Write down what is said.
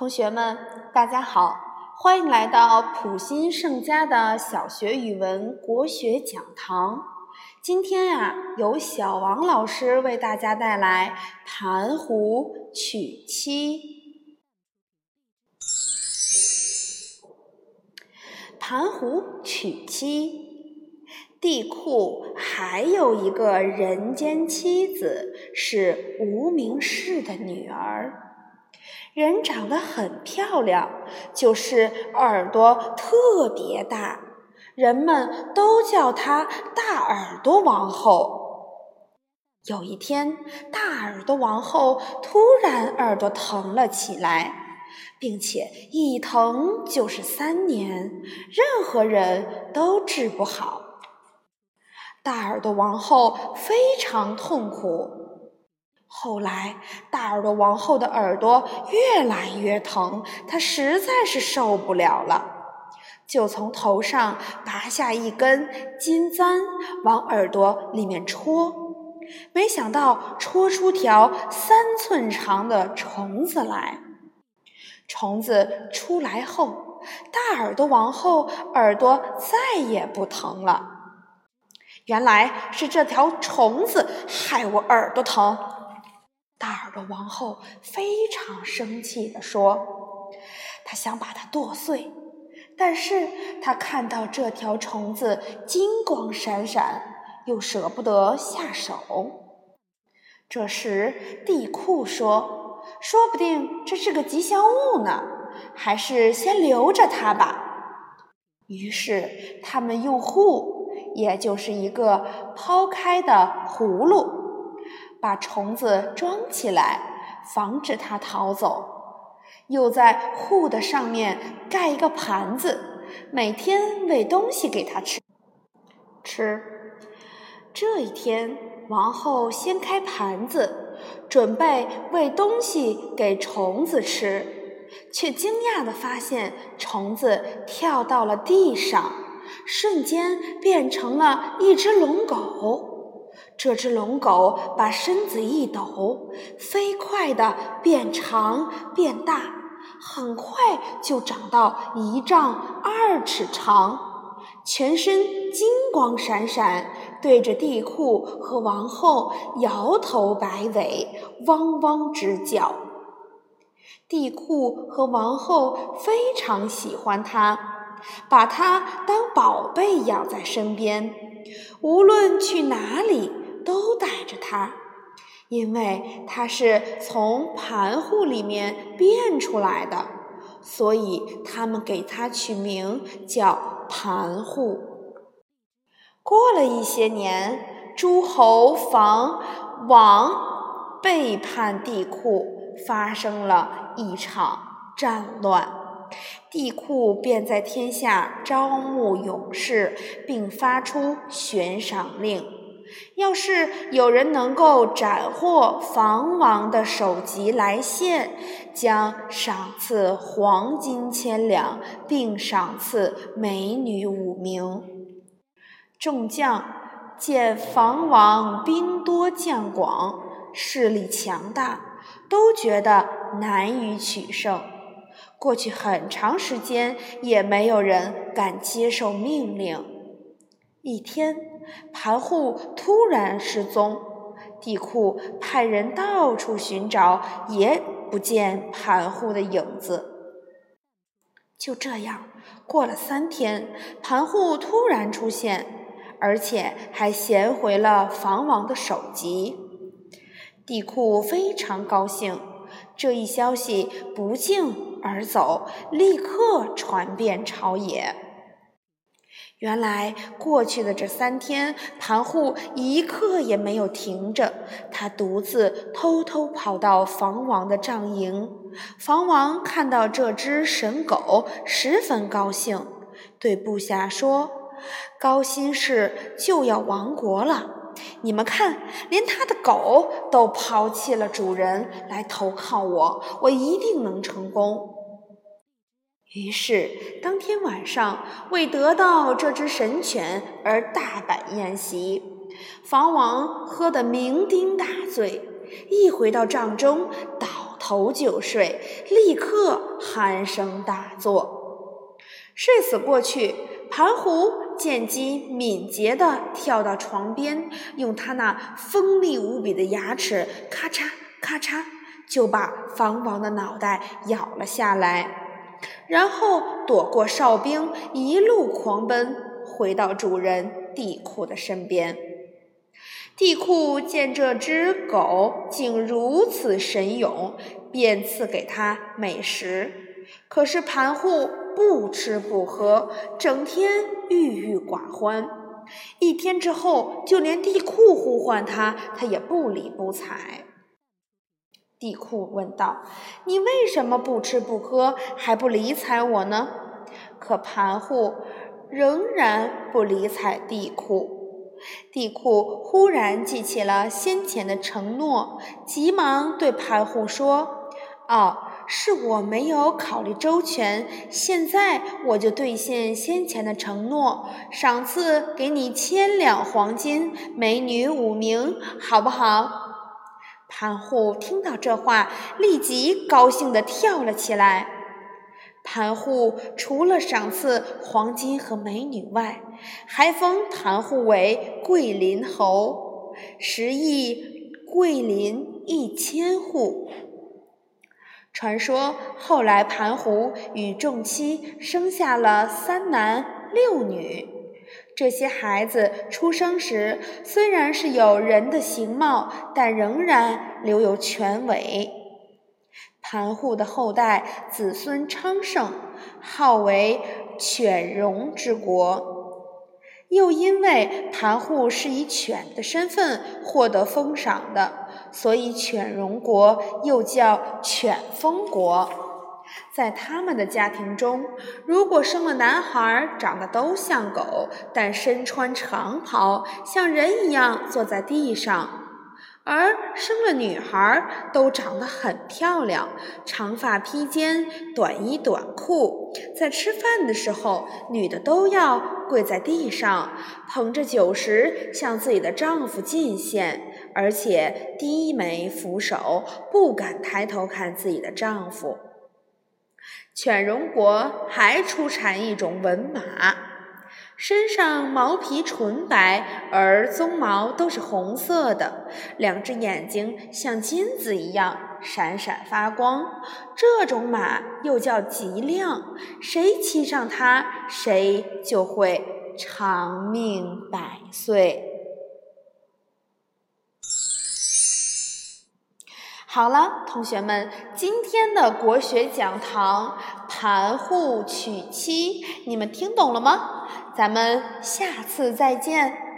同学们，大家好，欢迎来到普心盛家的小学语文国学讲堂。今天呀，由小王老师为大家带来《盘壶娶妻》。盘壶娶妻，帝喾还有一个人间妻子，是无名氏的女儿。人长得很漂亮，就是耳朵特别大，人们都叫她大耳朵王后。有一天，大耳朵王后突然耳朵疼了起来，并且一疼就是三年，任何人都治不好。大耳朵王后非常痛苦。后来，大耳朵王后的耳朵越来越疼，她实在是受不了了，就从头上拔下一根金簪，往耳朵里面戳。没想到戳出条三寸长的虫子来。虫子出来后，大耳朵王后耳朵再也不疼了。原来是这条虫子害我耳朵疼。大耳朵王后非常生气地说：“她想把它剁碎，但是她看到这条虫子金光闪闪，又舍不得下手。”这时，帝喾说：“说不定这是个吉祥物呢，还是先留着它吧。”于是，他们用壶，也就是一个抛开的葫芦。把虫子装起来，防止它逃走，又在壶的上面盖一个盘子，每天喂东西给它吃。吃。这一天，王后掀开盘子，准备喂东西给虫子吃，却惊讶地发现虫子跳到了地上，瞬间变成了一只龙狗。这只龙狗把身子一抖，飞快地变长变大，很快就长到一丈二尺长，全身金光闪闪，对着地库和王后摇头摆尾，汪汪直叫。地库和王后非常喜欢它，把它当宝贝养在身边，无论去哪里。都带着它，因为它是从盘户里面变出来的，所以他们给它取名叫盘户。过了一些年，诸侯房王背叛帝喾，发生了一场战乱，帝喾便在天下招募勇士，并发出悬赏令。要是有人能够斩获房王的首级来献，将赏赐黄金千两，并赏赐美女五名。众将见房王兵多将广，势力强大，都觉得难以取胜。过去很长时间，也没有人敢接受命令。一天。盘户突然失踪，地库派人到处寻找，也不见盘户的影子。就这样过了三天，盘户突然出现，而且还衔回了房王的首级。地库非常高兴，这一消息不胫而走，立刻传遍朝野。原来过去的这三天，盘户一刻也没有停着。他独自偷偷跑到房王的帐营。房王看到这只神狗，十分高兴，对部下说：“高辛氏就要亡国了，你们看，连他的狗都抛弃了主人来投靠我，我一定能成功。”于是，当天晚上为得到这只神犬而大摆宴席。房王喝得酩酊大醉，一回到帐中，倒头就睡，立刻鼾声大作。睡死过去，盘虎见机敏捷地跳到床边，用他那锋利无比的牙齿，咔嚓咔嚓，就把房王的脑袋咬了下来。然后躲过哨兵，一路狂奔，回到主人地库的身边。地库见这只狗竟如此神勇，便赐给它美食。可是盘户不吃不喝，整天郁郁寡欢。一天之后，就连地库呼唤他，他也不理不睬。地库问道：“你为什么不吃不喝，还不理睬我呢？”可盘户仍然不理睬地库。地库忽然记起了先前的承诺，急忙对盘户说：“哦，是我没有考虑周全，现在我就兑现先前的承诺，赏赐给你千两黄金，美女五名，好不好？”盘户听到这话，立即高兴地跳了起来。盘户除了赏赐黄金和美女外，还封盘户为桂林侯，食邑桂林一千户。传说后来盘户与众妻生下了三男六女，这些孩子出生时虽然是有人的形貌，但仍然留有犬尾。盘户的后代子孙昌盛，号为犬戎之国。又因为盘户是以犬的身份获得封赏的，所以犬戎国又叫犬封国。在他们的家庭中，如果生了男孩，长得都像狗，但身穿长袍，像人一样坐在地上。而生了女孩，都长得很漂亮，长发披肩，短衣短裤。在吃饭的时候，女的都要跪在地上，捧着酒食向自己的丈夫进献，而且低眉俯首，不敢抬头看自己的丈夫。犬戎国还出产一种文马。身上毛皮纯白，而鬃毛都是红色的，两只眼睛像金子一样闪闪发光。这种马又叫吉亮，谁骑上它，谁就会长命百岁。好了，同学们，今天的国学讲堂盘户娶妻，你们听懂了吗？咱们下次再见。